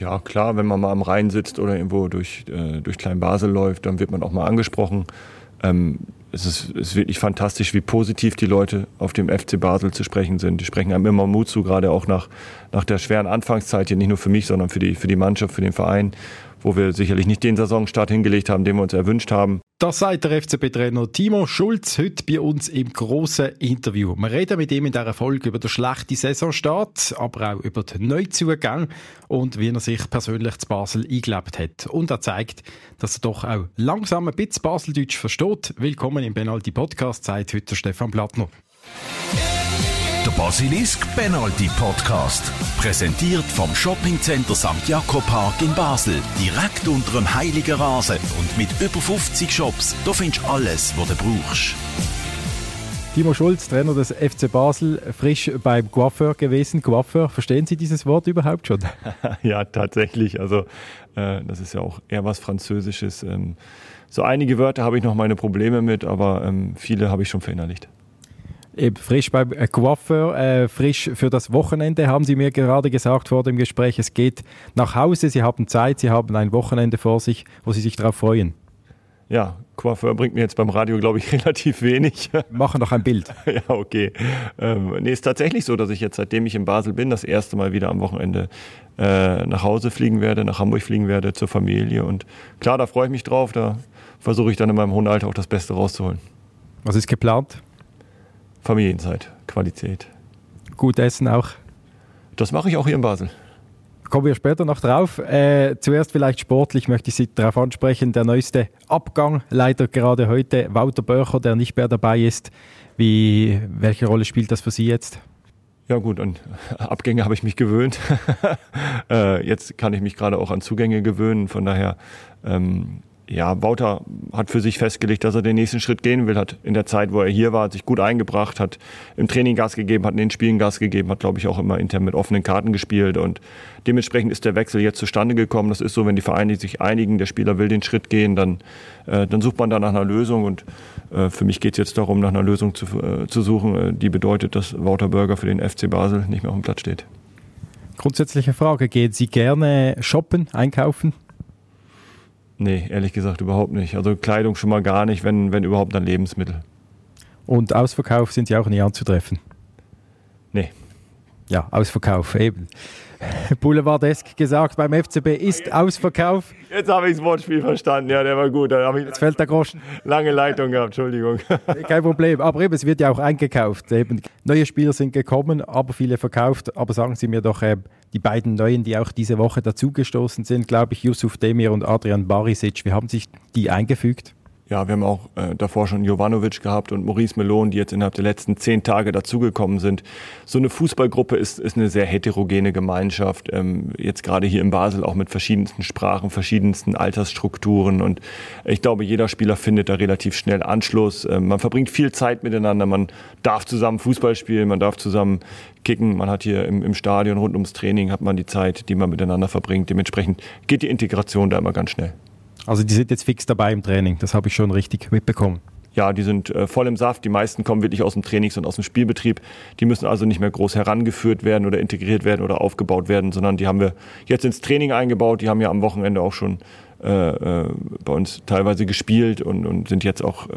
Ja, klar, wenn man mal am Rhein sitzt oder irgendwo durch, äh, durch Kleinbasel läuft, dann wird man auch mal angesprochen. Ähm, es, ist, es ist wirklich fantastisch, wie positiv die Leute auf dem FC Basel zu sprechen sind. Die sprechen einem immer Mut zu, gerade auch nach, nach der schweren Anfangszeit hier, nicht nur für mich, sondern für die, für die Mannschaft, für den Verein wo wir sicherlich nicht den Saisonstart hingelegt haben, den wir uns erwünscht haben. Das sagt der FCB-Trainer Timo Schulz heute bei uns im grossen Interview. Wir reden mit ihm in dieser Folge über den schlechten Saisonstart, aber auch über den Neuzugang und wie er sich persönlich zu Basel eingelebt hat. Und er zeigt, dass er doch auch langsam ein bisschen Baseldeutsch versteht. Willkommen im Benaldi Podcast, sagt heute Stefan Plattner. Der Basilisk Penalty Podcast. Präsentiert vom Shoppingcenter St. Jakob Park in Basel. Direkt unter dem Heiligen Rasen und mit über 50 Shops. Da findest du alles, was du brauchst. Timo Schulz, Trainer des FC Basel, frisch beim Coiffeur gewesen. Coiffeur, verstehen Sie dieses Wort überhaupt schon? ja, tatsächlich. Also, äh, das ist ja auch eher was Französisches. Ähm, so einige Wörter habe ich noch meine Probleme mit, aber ähm, viele habe ich schon verinnerlicht. Eben frisch beim Coiffeur, äh, frisch für das Wochenende, haben Sie mir gerade gesagt vor dem Gespräch. Es geht nach Hause, Sie haben Zeit, Sie haben ein Wochenende vor sich, wo Sie sich darauf freuen. Ja, Coiffeur bringt mir jetzt beim Radio, glaube ich, relativ wenig. Machen doch ein Bild. ja, okay. Ähm, nee, ist tatsächlich so, dass ich jetzt, seitdem ich in Basel bin, das erste Mal wieder am Wochenende äh, nach Hause fliegen werde, nach Hamburg fliegen werde, zur Familie. Und klar, da freue ich mich drauf. Da versuche ich dann in meinem hohen Alter auch das Beste rauszuholen. Was ist geplant? Familienzeit, Qualität. Gut essen auch? Das mache ich auch hier in Basel. Kommen wir später noch drauf. Äh, zuerst vielleicht sportlich möchte ich Sie darauf ansprechen. Der neueste Abgang, leider gerade heute, Wouter Böcher, der nicht mehr dabei ist. Wie, welche Rolle spielt das für Sie jetzt? Ja gut, an Abgänge habe ich mich gewöhnt. äh, jetzt kann ich mich gerade auch an Zugänge gewöhnen. Von daher ähm, ja, Wouter hat für sich festgelegt, dass er den nächsten Schritt gehen will, hat in der Zeit, wo er hier war, sich gut eingebracht, hat im Training Gas gegeben, hat in den Spielen Gas gegeben, hat, glaube ich, auch immer intern mit offenen Karten gespielt und dementsprechend ist der Wechsel jetzt zustande gekommen. Das ist so, wenn die Vereine sich einigen, der Spieler will den Schritt gehen, dann, äh, dann sucht man da nach einer Lösung und äh, für mich geht es jetzt darum, nach einer Lösung zu, äh, zu suchen, äh, die bedeutet, dass Wouter Burger für den FC Basel nicht mehr auf dem Platz steht. Grundsätzliche Frage, gehen Sie gerne shoppen, einkaufen? Nee, ehrlich gesagt überhaupt nicht. Also Kleidung schon mal gar nicht, wenn, wenn überhaupt dann Lebensmittel. Und Ausverkauf sind Sie auch nie anzutreffen? Nee. Ja, Ausverkauf, eben. Boulevardesk gesagt, beim FCB ist Ausverkauf. Jetzt habe ich das Wortspiel verstanden, ja, der war gut. Jetzt fällt der Groschen. Lange Leitung gehabt, Entschuldigung. Kein Problem, aber eben, es wird ja auch eingekauft. Eben, neue Spieler sind gekommen, aber viele verkauft. Aber sagen Sie mir doch, äh, die beiden Neuen, die auch diese Woche dazugestoßen sind, glaube ich, Yusuf Demir und Adrian Barisic, wie haben sich die eingefügt? Ja, wir haben auch äh, davor schon Jovanovic gehabt und Maurice Melon, die jetzt innerhalb der letzten zehn Tage dazugekommen sind. So eine Fußballgruppe ist, ist eine sehr heterogene Gemeinschaft. Ähm, jetzt gerade hier in Basel auch mit verschiedensten Sprachen, verschiedensten Altersstrukturen. Und ich glaube, jeder Spieler findet da relativ schnell Anschluss. Ähm, man verbringt viel Zeit miteinander. Man darf zusammen Fußball spielen, man darf zusammen kicken. Man hat hier im, im Stadion rund ums Training hat man die Zeit, die man miteinander verbringt. Dementsprechend geht die Integration da immer ganz schnell. Also die sind jetzt fix dabei im Training, das habe ich schon richtig mitbekommen. Ja, die sind äh, voll im Saft. Die meisten kommen wirklich aus dem Trainings- und aus dem Spielbetrieb. Die müssen also nicht mehr groß herangeführt werden oder integriert werden oder aufgebaut werden, sondern die haben wir jetzt ins Training eingebaut. Die haben ja am Wochenende auch schon äh, äh bei uns teilweise gespielt und, und sind jetzt auch äh,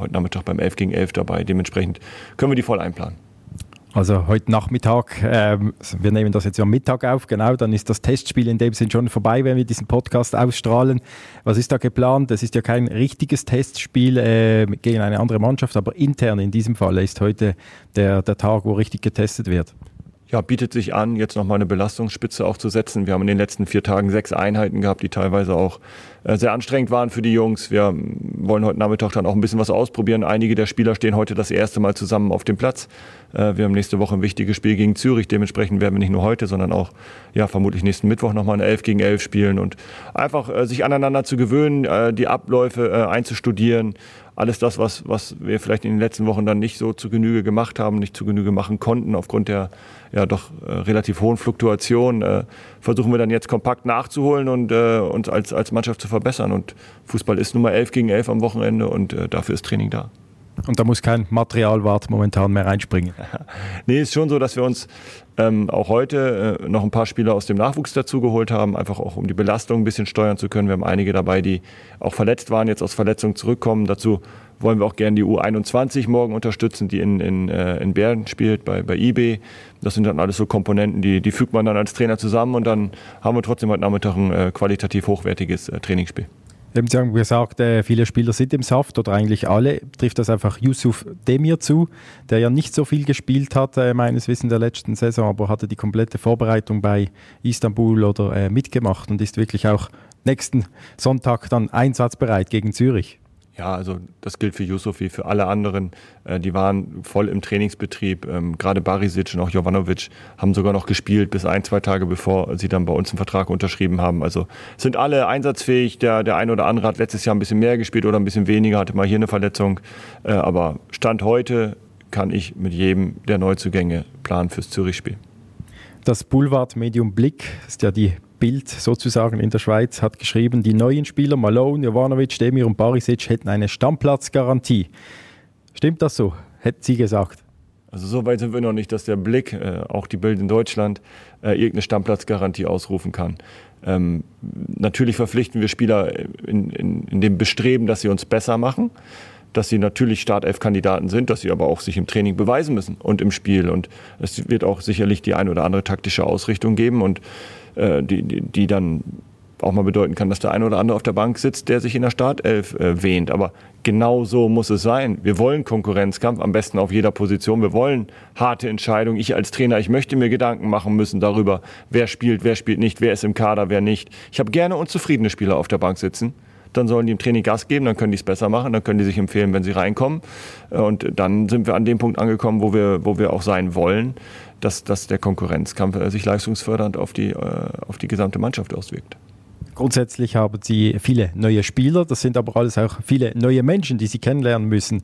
heute Nachmittag beim 11 gegen 11 dabei. Dementsprechend können wir die voll einplanen. Also heute Nachmittag, äh, wir nehmen das jetzt am Mittag auf, genau, dann ist das Testspiel in dem Sinn schon vorbei, wenn wir diesen Podcast ausstrahlen. Was ist da geplant? Es ist ja kein richtiges Testspiel äh, gegen eine andere Mannschaft, aber intern in diesem Fall ist heute der, der Tag, wo richtig getestet wird ja, bietet sich an, jetzt nochmal eine Belastungsspitze auch zu setzen. Wir haben in den letzten vier Tagen sechs Einheiten gehabt, die teilweise auch äh, sehr anstrengend waren für die Jungs. Wir wollen heute Nachmittag dann auch ein bisschen was ausprobieren. Einige der Spieler stehen heute das erste Mal zusammen auf dem Platz. Äh, wir haben nächste Woche ein wichtiges Spiel gegen Zürich. Dementsprechend werden wir nicht nur heute, sondern auch ja, vermutlich nächsten Mittwoch nochmal eine 11 gegen 11 spielen und einfach äh, sich aneinander zu gewöhnen, die Abläufe einzustudieren alles das, was, was wir vielleicht in den letzten Wochen dann nicht so zu Genüge gemacht haben, nicht zu Genüge machen konnten, aufgrund der ja doch äh, relativ hohen Fluktuation, äh, versuchen wir dann jetzt kompakt nachzuholen und äh, uns als, als Mannschaft zu verbessern. Und Fußball ist nun mal 11 gegen 11 am Wochenende und äh, dafür ist Training da. Und da muss kein Materialwart momentan mehr reinspringen. nee, ist schon so, dass wir uns ähm, auch heute äh, noch ein paar Spieler aus dem Nachwuchs dazugeholt haben, einfach auch um die Belastung ein bisschen steuern zu können. Wir haben einige dabei, die auch verletzt waren, jetzt aus Verletzungen zurückkommen. Dazu wollen wir auch gerne die U21 morgen unterstützen, die in, in, äh, in Bern spielt, bei, bei IB. Das sind dann alles so Komponenten, die, die fügt man dann als Trainer zusammen und dann haben wir trotzdem heute Nachmittag ein äh, qualitativ hochwertiges äh, Trainingsspiel. Sie haben gesagt, äh, viele Spieler sind im Saft oder eigentlich alle. Trifft das einfach Yusuf Demir zu, der ja nicht so viel gespielt hat, äh, meines Wissens, der letzten Saison, aber hatte die komplette Vorbereitung bei Istanbul oder äh, mitgemacht und ist wirklich auch nächsten Sonntag dann einsatzbereit gegen Zürich. Ja, also das gilt für Yusuf wie für alle anderen. Äh, die waren voll im Trainingsbetrieb. Ähm, gerade Barisic und auch Jovanovic haben sogar noch gespielt bis ein, zwei Tage bevor sie dann bei uns einen Vertrag unterschrieben haben. Also sind alle einsatzfähig. Der, der eine oder andere hat letztes Jahr ein bisschen mehr gespielt oder ein bisschen weniger, hatte mal hier eine Verletzung. Äh, aber Stand heute kann ich mit jedem der Neuzugänge planen fürs Zürich-Spiel. Das Boulevard-Medium Blick ist ja die Bild sozusagen in der Schweiz hat geschrieben, die neuen Spieler Malone, Jovanovic, Demir und Barisic hätten eine Stammplatzgarantie. Stimmt das so? Hätten Sie gesagt? Also so weit sind wir noch nicht, dass der Blick, äh, auch die Bild in Deutschland, äh, irgendeine Stammplatzgarantie ausrufen kann. Ähm, natürlich verpflichten wir Spieler in, in, in, dem Bestreben, dass sie uns besser machen, dass sie natürlich Startelf-Kandidaten sind, dass sie aber auch sich im Training beweisen müssen und im Spiel. Und es wird auch sicherlich die ein oder andere taktische Ausrichtung geben. Und äh, die, die, die dann auch mal bedeuten kann, dass der eine oder andere auf der Bank sitzt, der sich in der Startelf äh, wähnt. Aber genau so muss es sein. Wir wollen Konkurrenzkampf, am besten auf jeder Position. Wir wollen harte Entscheidungen. Ich als Trainer, ich möchte mir Gedanken machen müssen darüber, wer spielt, wer spielt nicht, wer ist im Kader, wer nicht. Ich habe gerne unzufriedene Spieler auf der Bank sitzen. Dann sollen die im Training Gas geben, dann können die es besser machen, dann können die sich empfehlen, wenn sie reinkommen. Äh, und dann sind wir an dem Punkt angekommen, wo wir, wo wir auch sein wollen dass, dass der Konkurrenzkampf äh, sich leistungsfördernd auf die, äh, auf die gesamte Mannschaft auswirkt. Grundsätzlich haben Sie viele neue Spieler, das sind aber alles auch viele neue Menschen, die Sie kennenlernen müssen.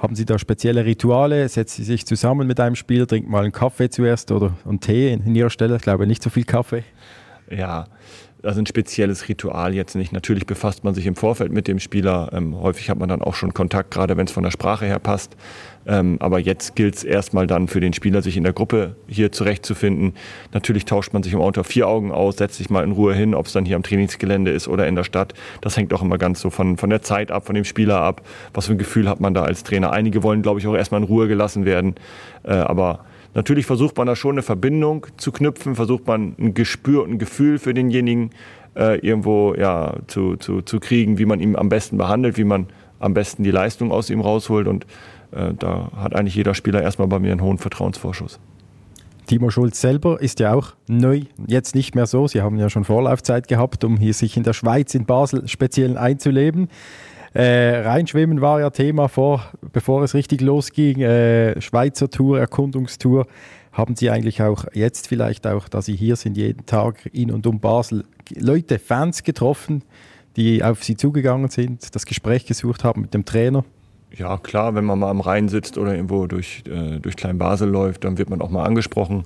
Haben Sie da spezielle Rituale? Setzen Sie sich zusammen mit einem Spieler, trinken mal einen Kaffee zuerst oder einen Tee in Ihrer Stelle? Ich glaube nicht so viel Kaffee. Ja, also ein spezielles Ritual jetzt nicht. Natürlich befasst man sich im Vorfeld mit dem Spieler. Ähm, häufig hat man dann auch schon Kontakt, gerade wenn es von der Sprache her passt. Ähm, aber jetzt gilt es erstmal dann für den Spieler, sich in der Gruppe hier zurechtzufinden. Natürlich tauscht man sich immer unter vier Augen aus, setzt sich mal in Ruhe hin, ob es dann hier am Trainingsgelände ist oder in der Stadt. Das hängt auch immer ganz so von, von der Zeit ab, von dem Spieler ab. Was für ein Gefühl hat man da als Trainer? Einige wollen, glaube ich, auch erstmal in Ruhe gelassen werden. Äh, aber Natürlich versucht man da schon eine Verbindung zu knüpfen, versucht man ein Gespür und ein Gefühl für denjenigen äh, irgendwo ja, zu, zu, zu kriegen, wie man ihn am besten behandelt, wie man am besten die Leistung aus ihm rausholt. Und äh, da hat eigentlich jeder Spieler erstmal bei mir einen hohen Vertrauensvorschuss. Timo Schulz selber ist ja auch neu, jetzt nicht mehr so. Sie haben ja schon Vorlaufzeit gehabt, um hier sich in der Schweiz, in Basel speziell einzuleben. Äh, Reinschwimmen war ja Thema vor, bevor es richtig losging. Äh, Schweizer Tour, Erkundungstour. Haben Sie eigentlich auch jetzt vielleicht auch, da Sie hier sind, jeden Tag in und um Basel, Leute, Fans getroffen, die auf Sie zugegangen sind, das Gespräch gesucht haben mit dem Trainer? Ja, klar, wenn man mal am Rhein sitzt oder irgendwo durch, äh, durch Klein-Basel läuft, dann wird man auch mal angesprochen.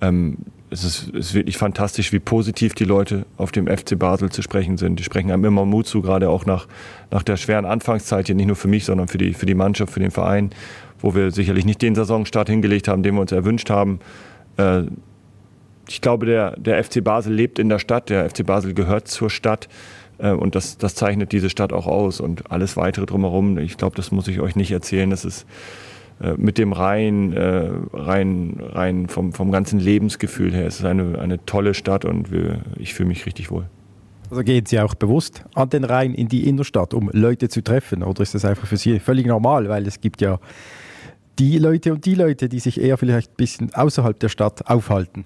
Ähm, es, ist, ist wirklich fantastisch, wie positiv die Leute auf dem FC Basel zu sprechen sind. Die sprechen einem immer Mut zu, gerade auch nach, nach der schweren Anfangszeit hier, nicht nur für mich, sondern für die, für die Mannschaft, für den Verein, wo wir sicherlich nicht den Saisonstart hingelegt haben, den wir uns erwünscht haben. Äh, ich glaube, der, der FC Basel lebt in der Stadt, der FC Basel gehört zur Stadt. Äh, und das, das zeichnet diese Stadt auch aus. Und alles weitere drumherum, ich glaube, das muss ich euch nicht erzählen. Das ist mit dem Rhein, äh, rein, rein vom, vom ganzen Lebensgefühl her. Es ist eine, eine tolle Stadt und wir, ich fühle mich richtig wohl. Also gehen Sie auch bewusst an den Rhein in die Innenstadt, um Leute zu treffen? Oder ist das einfach für Sie völlig normal? Weil es gibt ja die Leute und die Leute, die sich eher vielleicht ein bisschen außerhalb der Stadt aufhalten.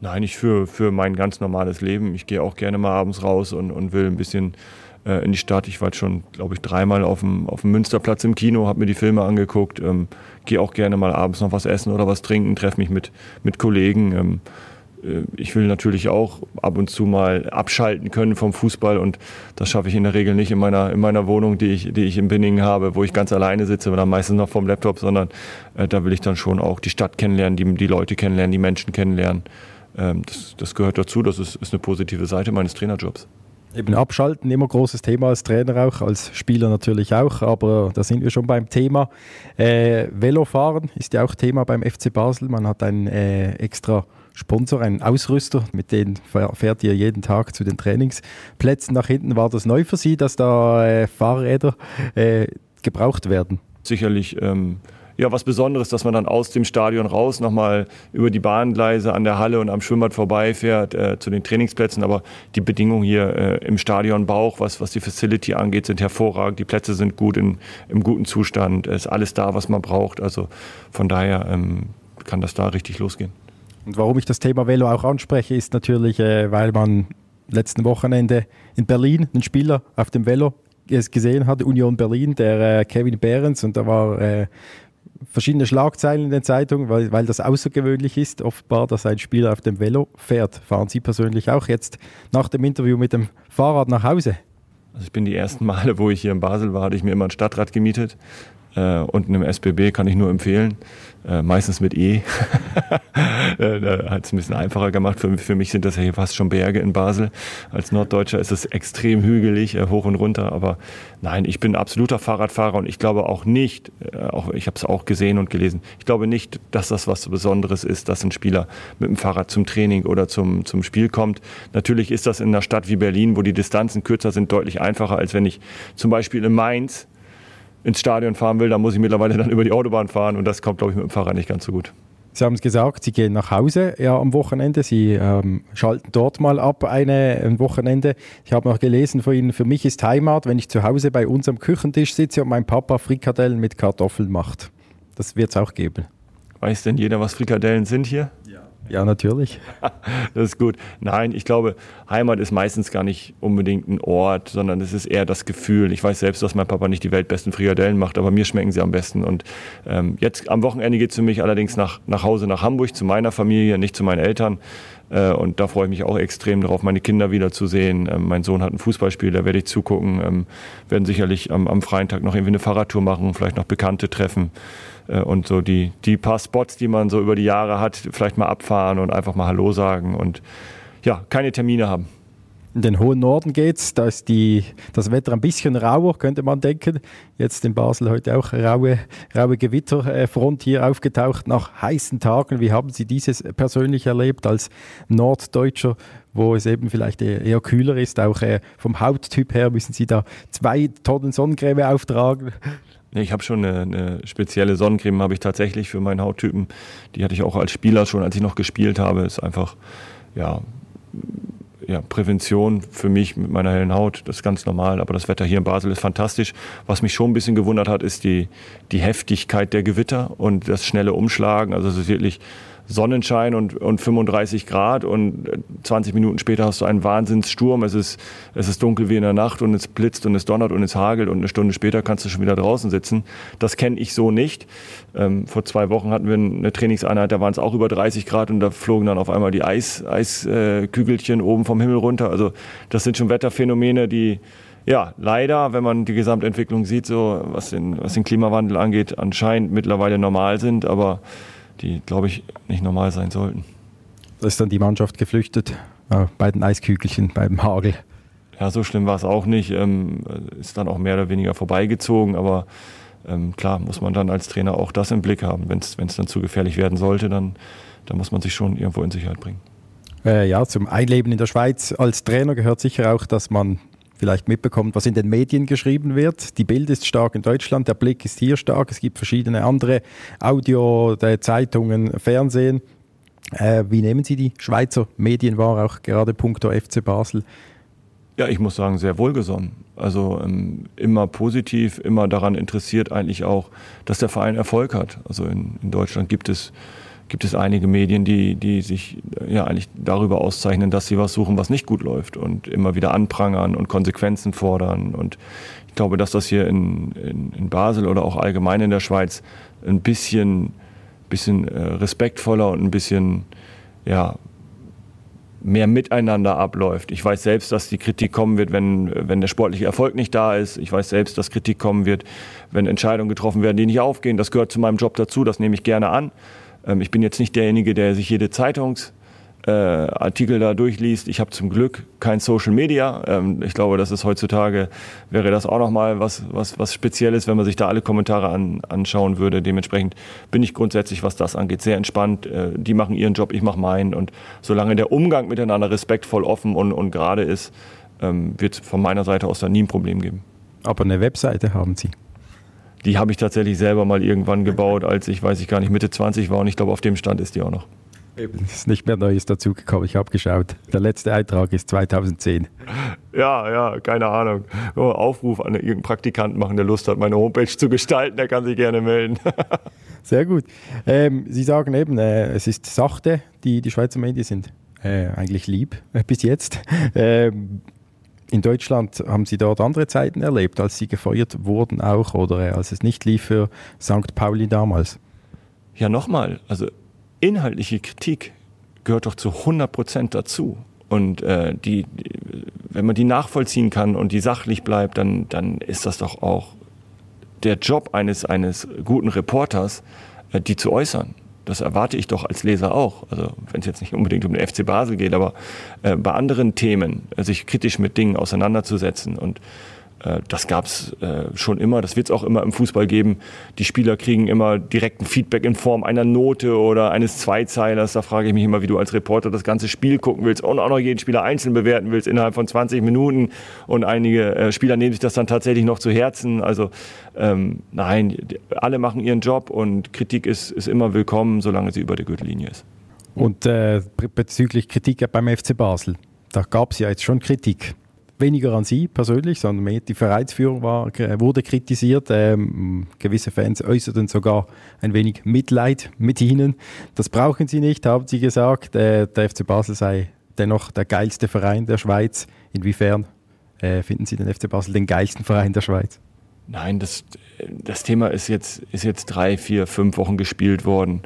Nein, ich für, für mein ganz normales Leben. Ich gehe auch gerne mal abends raus und, und will ein bisschen äh, in die Stadt. Ich war jetzt schon, glaube ich, dreimal auf dem, auf dem Münsterplatz im Kino, habe mir die Filme angeguckt, ähm, gehe auch gerne mal abends noch was essen oder was trinken, treffe mich mit, mit Kollegen. Ähm, äh, ich will natürlich auch ab und zu mal abschalten können vom Fußball und das schaffe ich in der Regel nicht in meiner, in meiner Wohnung, die ich, die ich in Binningen habe, wo ich ganz alleine sitze, oder meistens noch vom Laptop, sondern äh, da will ich dann schon auch die Stadt kennenlernen, die, die Leute kennenlernen, die Menschen kennenlernen. Ähm, das, das gehört dazu, das ist, ist eine positive Seite meines Trainerjobs. Eben abschalten, immer großes Thema als Trainer auch, als Spieler natürlich auch, aber da sind wir schon beim Thema. Äh, Velofahren ist ja auch Thema beim FC Basel. Man hat einen äh, extra Sponsor, einen Ausrüster, mit dem fährt ihr jeden Tag zu den Trainingsplätzen nach hinten. War das neu für Sie, dass da äh, Fahrräder äh, gebraucht werden? Sicherlich. Ähm ja, was Besonderes, dass man dann aus dem Stadion raus nochmal über die Bahngleise an der Halle und am Schwimmbad vorbeifährt äh, zu den Trainingsplätzen. Aber die Bedingungen hier äh, im Stadion Bauch, was, was die Facility angeht, sind hervorragend. Die Plätze sind gut in, im guten Zustand. Es ist alles da, was man braucht. Also von daher ähm, kann das da richtig losgehen. Und warum ich das Thema Velo auch anspreche, ist natürlich, äh, weil man letzten Wochenende in Berlin einen Spieler auf dem Velo gesehen hat, Union Berlin, der äh, Kevin Behrens, und da war äh, verschiedene Schlagzeilen in den Zeitungen, weil, weil das außergewöhnlich ist, offenbar, dass ein Spieler auf dem Velo fährt. Fahren Sie persönlich auch jetzt nach dem Interview mit dem Fahrrad nach Hause? Also ich bin die ersten Male, wo ich hier in Basel war, hatte ich mir immer ein Stadtrad gemietet. Äh, unten im SBB kann ich nur empfehlen. Äh, meistens mit E. Äh, da hat es ein bisschen einfacher gemacht. Für, für, mich sind das ja hier fast schon Berge in Basel. Als Norddeutscher ist es extrem hügelig, äh, hoch und runter. Aber nein, ich bin absoluter Fahrradfahrer und ich glaube auch nicht, äh, auch, ich habe es auch gesehen und gelesen, ich glaube nicht, dass das was Besonderes ist, dass ein Spieler mit dem Fahrrad zum Training oder zum, zum Spiel kommt. Natürlich ist das in einer Stadt wie Berlin, wo die Distanzen kürzer sind, deutlich einfacher, als wenn ich zum Beispiel in Mainz ins Stadion fahren will, dann muss ich mittlerweile dann über die Autobahn fahren und das kommt, glaube ich, mit dem Fahrrad nicht ganz so gut. Sie haben es gesagt, Sie gehen nach Hause ja, am Wochenende. Sie ähm, schalten dort mal ab eine, ein Wochenende. Ich habe noch gelesen von Ihnen, für mich ist Heimat, wenn ich zu Hause bei uns am Küchentisch sitze und mein Papa Frikadellen mit Kartoffeln macht. Das wird es auch geben. Weiß denn jeder, was Frikadellen sind hier? Ja, natürlich. das ist gut. Nein, ich glaube, Heimat ist meistens gar nicht unbedingt ein Ort, sondern es ist eher das Gefühl. Ich weiß selbst, dass mein Papa nicht die weltbesten Frikadellen macht, aber mir schmecken sie am besten. Und ähm, jetzt am Wochenende geht es für mich allerdings nach, nach Hause nach Hamburg, zu meiner Familie, nicht zu meinen Eltern. Äh, und da freue ich mich auch extrem darauf, meine Kinder wiederzusehen. Ähm, mein Sohn hat ein Fußballspiel, da werde ich zugucken. Ähm, werden sicherlich am, am freien Tag noch irgendwie eine Fahrradtour machen, vielleicht noch Bekannte treffen und so die, die paar Spots, die man so über die Jahre hat, vielleicht mal abfahren und einfach mal Hallo sagen und ja, keine Termine haben. In den hohen Norden geht's, da ist die, das Wetter ein bisschen rauer, könnte man denken. Jetzt in Basel heute auch raue, raue Gewitterfront hier aufgetaucht nach heißen Tagen. Wie haben Sie dieses persönlich erlebt als Norddeutscher, wo es eben vielleicht eher, eher kühler ist? Auch äh, vom Hauttyp her müssen Sie da zwei Tonnen Sonnencreme auftragen. Ich habe schon eine, eine, spezielle Sonnencreme, habe ich tatsächlich für meinen Hauttypen. Die hatte ich auch als Spieler schon, als ich noch gespielt habe. Ist einfach, ja, ja, Prävention für mich mit meiner hellen Haut. Das ist ganz normal. Aber das Wetter hier in Basel ist fantastisch. Was mich schon ein bisschen gewundert hat, ist die, die Heftigkeit der Gewitter und das schnelle Umschlagen. Also es ist wirklich Sonnenschein und, und 35 Grad und 20 Minuten später hast du einen Wahnsinnssturm. Es ist, es ist dunkel wie in der Nacht und es blitzt und es donnert und es hagelt und eine Stunde später kannst du schon wieder draußen sitzen. Das kenne ich so nicht. Ähm, vor zwei Wochen hatten wir eine Trainingseinheit, da waren es auch über 30 Grad und da flogen dann auf einmal die Eis, Eiskügelchen oben vom Himmel runter. Also das sind schon Wetterphänomene, die ja, leider, wenn man die Gesamtentwicklung sieht, so was den, was den Klimawandel angeht, anscheinend mittlerweile normal sind, aber die, glaube ich, nicht normal sein sollten. Da ist dann die Mannschaft geflüchtet äh, bei den Eiskügelchen, beim Hagel. Ja, so schlimm war es auch nicht. Ähm, ist dann auch mehr oder weniger vorbeigezogen, aber ähm, klar muss man dann als Trainer auch das im Blick haben. Wenn es dann zu gefährlich werden sollte, dann, dann muss man sich schon irgendwo in Sicherheit bringen. Äh, ja, zum Einleben in der Schweiz als Trainer gehört sicher auch, dass man vielleicht mitbekommt, was in den Medien geschrieben wird. Die Bild ist stark in Deutschland, der Blick ist hier stark. Es gibt verschiedene andere Audio, Zeitungen, Fernsehen. Äh, wie nehmen Sie die Schweizer Medien wahr, auch gerade punkto FC Basel? Ja, ich muss sagen, sehr wohlgesonnen. Also ähm, immer positiv, immer daran interessiert eigentlich auch, dass der Verein Erfolg hat. Also in, in Deutschland gibt es gibt es einige Medien, die, die sich ja eigentlich darüber auszeichnen, dass sie was suchen, was nicht gut läuft und immer wieder anprangern und Konsequenzen fordern. Und ich glaube, dass das hier in, in, in Basel oder auch allgemein in der Schweiz ein bisschen, bisschen äh, respektvoller und ein bisschen ja, mehr miteinander abläuft. Ich weiß selbst, dass die Kritik kommen wird, wenn, wenn der sportliche Erfolg nicht da ist. Ich weiß selbst, dass Kritik kommen wird, wenn Entscheidungen getroffen werden, die nicht aufgehen. Das gehört zu meinem Job dazu, das nehme ich gerne an. Ähm, ich bin jetzt nicht derjenige, der sich jede Zeitungsartikel äh, da durchliest. Ich habe zum Glück kein Social Media. Ähm, ich glaube, das ist heutzutage, wäre das auch nochmal was, was, was Spezielles, wenn man sich da alle Kommentare an, anschauen würde. Dementsprechend bin ich grundsätzlich, was das angeht, sehr entspannt. Äh, die machen ihren Job, ich mache meinen. Und solange der Umgang miteinander respektvoll, offen und, und gerade ist, ähm, wird es von meiner Seite aus da nie ein Problem geben. Aber eine Webseite haben Sie? Die habe ich tatsächlich selber mal irgendwann gebaut, als ich, weiß ich gar nicht, Mitte 20 war und ich glaube, auf dem Stand ist die auch noch. Eben, ist nicht mehr Neues dazugekommen. Ich habe geschaut. Der letzte Eintrag ist 2010. Ja, ja, keine Ahnung. Oh, Aufruf an irgendeinen Praktikanten machen, der Lust hat, meine Homepage zu gestalten, der kann sich gerne melden. Sehr gut. Ähm, Sie sagen eben, äh, es ist sachte, die, die Schweizer Medien sind äh, eigentlich lieb äh, bis jetzt. Ähm, in Deutschland haben Sie dort andere Zeiten erlebt, als Sie gefeuert wurden auch oder äh, als es nicht lief für St. Pauli damals? Ja, nochmal. Also inhaltliche Kritik gehört doch zu 100 Prozent dazu. Und äh, die, wenn man die nachvollziehen kann und die sachlich bleibt, dann, dann ist das doch auch der Job eines, eines guten Reporters, äh, die zu äußern. Das erwarte ich doch als Leser auch. Also wenn es jetzt nicht unbedingt um den FC Basel geht, aber äh, bei anderen Themen äh, sich kritisch mit Dingen auseinanderzusetzen und das gab es äh, schon immer, das wird es auch immer im Fußball geben. Die Spieler kriegen immer direkten Feedback in Form einer Note oder eines Zweizeilers. Da frage ich mich immer, wie du als Reporter das ganze Spiel gucken willst und auch noch jeden Spieler einzeln bewerten willst innerhalb von 20 Minuten. Und einige äh, Spieler nehmen sich das dann tatsächlich noch zu Herzen. Also ähm, nein, alle machen ihren Job und Kritik ist, ist immer willkommen, solange sie über der Gürtellinie ist. Und äh, bezüglich Kritik beim FC Basel, da gab es ja jetzt schon Kritik weniger an Sie persönlich, sondern mehr die Vereinsführung war, wurde kritisiert. Ähm, gewisse Fans äußerten sogar ein wenig Mitleid mit Ihnen. Das brauchen Sie nicht, haben Sie gesagt. Äh, der FC Basel sei dennoch der geilste Verein der Schweiz. Inwiefern äh, finden Sie den FC Basel den geilsten Verein der Schweiz? Nein, das, das Thema ist jetzt, ist jetzt drei, vier, fünf Wochen gespielt worden.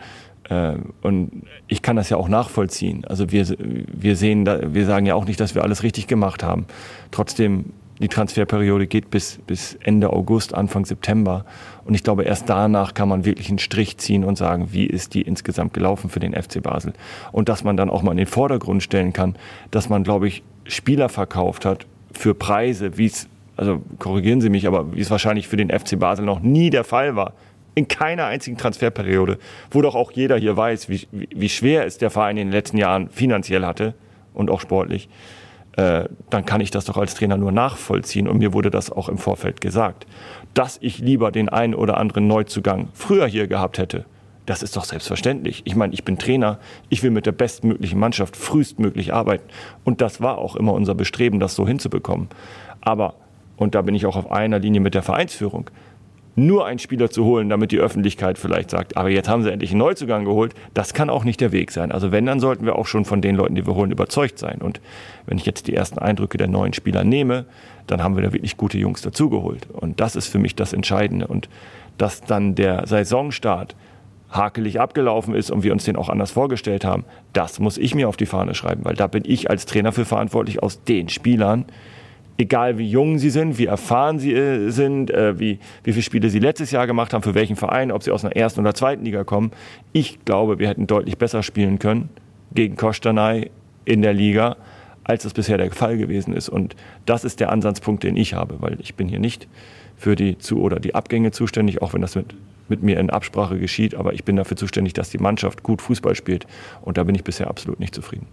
Äh, und ich kann das ja auch nachvollziehen. Also wir, wir sehen, wir sagen ja auch nicht, dass wir alles richtig gemacht haben. Trotzdem, die Transferperiode geht bis, bis Ende August, Anfang September. Und ich glaube, erst danach kann man wirklich einen Strich ziehen und sagen, wie ist die insgesamt gelaufen für den FC Basel. Und dass man dann auch mal in den Vordergrund stellen kann, dass man, glaube ich, Spieler verkauft hat für Preise, wie es, also korrigieren Sie mich, aber wie es wahrscheinlich für den FC Basel noch nie der Fall war in keiner einzigen Transferperiode, wo doch auch jeder hier weiß, wie, wie schwer es der Verein in den letzten Jahren finanziell hatte und auch sportlich, äh, dann kann ich das doch als Trainer nur nachvollziehen. Und mir wurde das auch im Vorfeld gesagt. Dass ich lieber den einen oder anderen Neuzugang früher hier gehabt hätte, das ist doch selbstverständlich. Ich meine, ich bin Trainer, ich will mit der bestmöglichen Mannschaft frühestmöglich arbeiten. Und das war auch immer unser Bestreben, das so hinzubekommen. Aber, und da bin ich auch auf einer Linie mit der Vereinsführung, nur einen Spieler zu holen, damit die Öffentlichkeit vielleicht sagt, aber jetzt haben sie endlich einen Neuzugang geholt, das kann auch nicht der Weg sein. Also wenn, dann sollten wir auch schon von den Leuten, die wir holen, überzeugt sein. Und wenn ich jetzt die ersten Eindrücke der neuen Spieler nehme, dann haben wir da wirklich gute Jungs dazugeholt. Und das ist für mich das Entscheidende. Und dass dann der Saisonstart hakelig abgelaufen ist und wir uns den auch anders vorgestellt haben, das muss ich mir auf die Fahne schreiben, weil da bin ich als Trainer für verantwortlich aus den Spielern, egal wie jung sie sind, wie erfahren sie äh, sind, äh, wie, wie viele Spiele sie letztes Jahr gemacht haben, für welchen Verein, ob sie aus einer ersten oder zweiten Liga kommen. Ich glaube, wir hätten deutlich besser spielen können gegen Kostanay in der Liga, als das bisher der Fall gewesen ist. Und das ist der Ansatzpunkt, den ich habe, weil ich bin hier nicht für die Zu- oder die Abgänge zuständig, auch wenn das mit, mit mir in Absprache geschieht. Aber ich bin dafür zuständig, dass die Mannschaft gut Fußball spielt. Und da bin ich bisher absolut nicht zufrieden.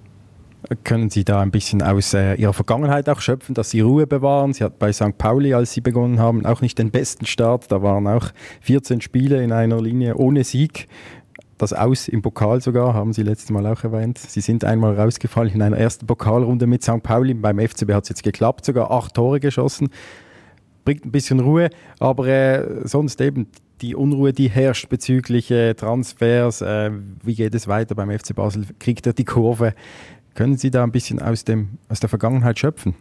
Können Sie da ein bisschen aus äh, Ihrer Vergangenheit auch schöpfen, dass Sie Ruhe bewahren? Sie hat bei St. Pauli, als Sie begonnen haben, auch nicht den besten Start. Da waren auch 14 Spiele in einer Linie ohne Sieg. Das Aus im Pokal sogar, haben Sie letztes Mal auch erwähnt. Sie sind einmal rausgefallen in einer ersten Pokalrunde mit St. Pauli. Beim FCB hat es jetzt geklappt, sogar acht Tore geschossen. Bringt ein bisschen Ruhe, aber äh, sonst eben die Unruhe, die herrscht bezüglich äh, Transfers. Äh, wie geht es weiter beim FC Basel? Kriegt er die Kurve? Können Sie da ein bisschen aus, dem, aus der Vergangenheit schöpfen?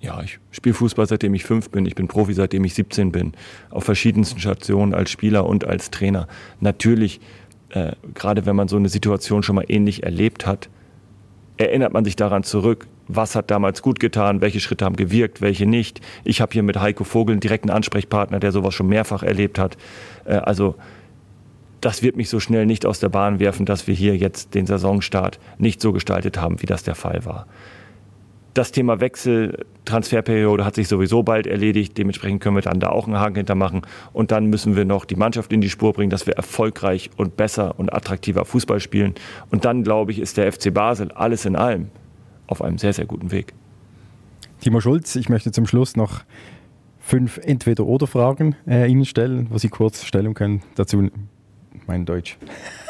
Ja, ich spiele Fußball seitdem ich fünf bin. Ich bin Profi seitdem ich 17 bin. Auf verschiedensten Stationen als Spieler und als Trainer. Natürlich, äh, gerade wenn man so eine Situation schon mal ähnlich erlebt hat, erinnert man sich daran zurück, was hat damals gut getan, welche Schritte haben gewirkt, welche nicht. Ich habe hier mit Heiko Vogel einen direkten Ansprechpartner, der sowas schon mehrfach erlebt hat. Äh, also das wird mich so schnell nicht aus der Bahn werfen, dass wir hier jetzt den Saisonstart nicht so gestaltet haben, wie das der Fall war. Das Thema Wechsel, Transferperiode hat sich sowieso bald erledigt. Dementsprechend können wir dann da auch einen Haken hintermachen. Und dann müssen wir noch die Mannschaft in die Spur bringen, dass wir erfolgreich und besser und attraktiver Fußball spielen. Und dann, glaube ich, ist der FC Basel alles in allem auf einem sehr, sehr guten Weg. Timo Schulz, ich möchte zum Schluss noch fünf Entweder-Oder-Fragen äh, Ihnen stellen, wo Sie kurz Stellung können dazu. Mein Deutsch.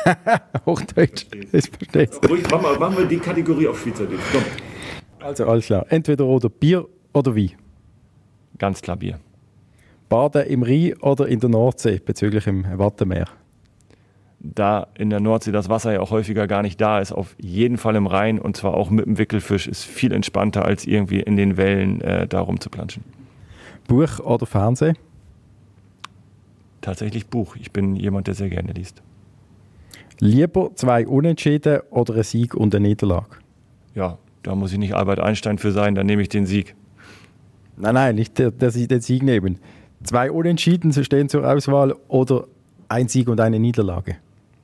Hochdeutsch. Ich verstehe es. Machen, machen wir die Kategorie auf Schweizerdeutsch. Komm. Also alles klar. Entweder oder Bier oder Wein? Ganz klar Bier. Baden im Rhein oder in der Nordsee bezüglich im Wattenmeer? Da in der Nordsee das Wasser ja auch häufiger gar nicht da ist, auf jeden Fall im Rhein und zwar auch mit dem Wickelfisch, ist viel entspannter als irgendwie in den Wellen äh, da rumzuplanschen. Buch oder Fernsehen? Tatsächlich Buch. Ich bin jemand, der sehr gerne liest. Lieber zwei Unentschieden oder ein Sieg und eine Niederlage? Ja, da muss ich nicht Albert Einstein für sein, dann nehme ich den Sieg. Nein, nein, nicht, dass Sie den Sieg nehmen. Zwei Unentschieden stehen zur Auswahl oder ein Sieg und eine Niederlage.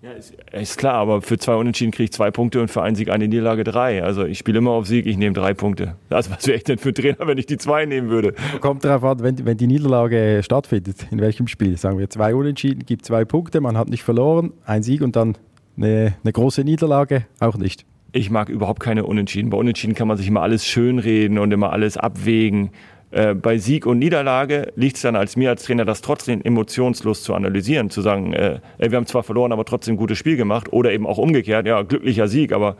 Ja, ist, ist, klar, aber für zwei Unentschieden kriege ich zwei Punkte und für einen Sieg eine Niederlage drei. Also ich spiele immer auf Sieg, ich nehme drei Punkte. Also was wäre ich denn für ein Trainer, wenn ich die zwei nehmen würde? Kommt darauf an, wenn, wenn die Niederlage stattfindet, in welchem Spiel. Sagen wir zwei Unentschieden, gibt zwei Punkte, man hat nicht verloren, ein Sieg und dann eine, eine große Niederlage, auch nicht. Ich mag überhaupt keine Unentschieden. Bei Unentschieden kann man sich immer alles schönreden und immer alles abwägen. Äh, bei Sieg und Niederlage liegt es dann als mir als Trainer, das trotzdem emotionslos zu analysieren, zu sagen, äh, ey, wir haben zwar verloren, aber trotzdem ein gutes Spiel gemacht oder eben auch umgekehrt, ja, glücklicher Sieg, aber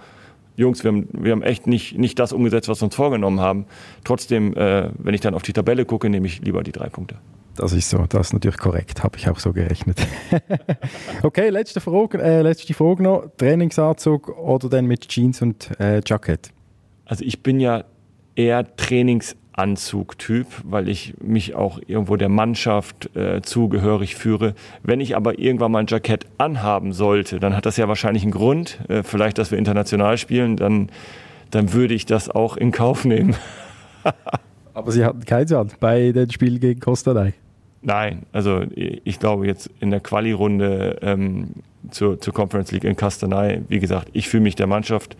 Jungs, wir haben, wir haben echt nicht, nicht das umgesetzt, was wir uns vorgenommen haben. Trotzdem, äh, wenn ich dann auf die Tabelle gucke, nehme ich lieber die drei Punkte. Das ist so, das ist natürlich korrekt, habe ich auch so gerechnet. okay, letzte Frage, äh, letzte Frage noch. Trainingsanzug oder dann mit Jeans und äh, Jackett? Also ich bin ja eher Trainings Anzugtyp, weil ich mich auch irgendwo der Mannschaft äh, zugehörig führe. Wenn ich aber irgendwann mal ein Jackett anhaben sollte, dann hat das ja wahrscheinlich einen Grund, äh, vielleicht, dass wir international spielen, dann, dann würde ich das auch in Kauf nehmen. aber Sie hatten keins an bei den Spielen gegen Costa Rica? Nein, also ich glaube jetzt in der Quali-Runde ähm, zur, zur Conference League in Castanay, wie gesagt, ich fühle mich der Mannschaft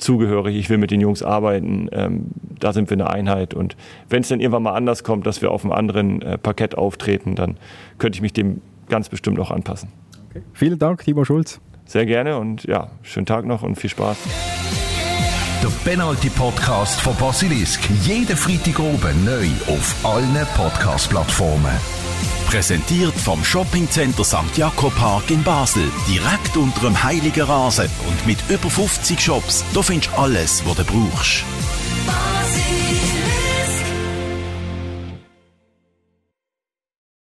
zugehörig, ich will mit den Jungs arbeiten, ähm, da sind wir eine Einheit. Und wenn es dann irgendwann mal anders kommt, dass wir auf einem anderen äh, Parkett auftreten, dann könnte ich mich dem ganz bestimmt auch anpassen. Okay. Vielen Dank, Timo Schulz. Sehr gerne und ja, schönen Tag noch und viel Spaß. Der Penalty Podcast von Basilisk. Jeden Freitag oben neu auf allen Podcast-Plattformen. Präsentiert vom Shoppingcenter St. Jakob Park in Basel. Direkt unter dem Heiligen Rasen und mit über 50 Shops. Da findest du alles, was du brauchst.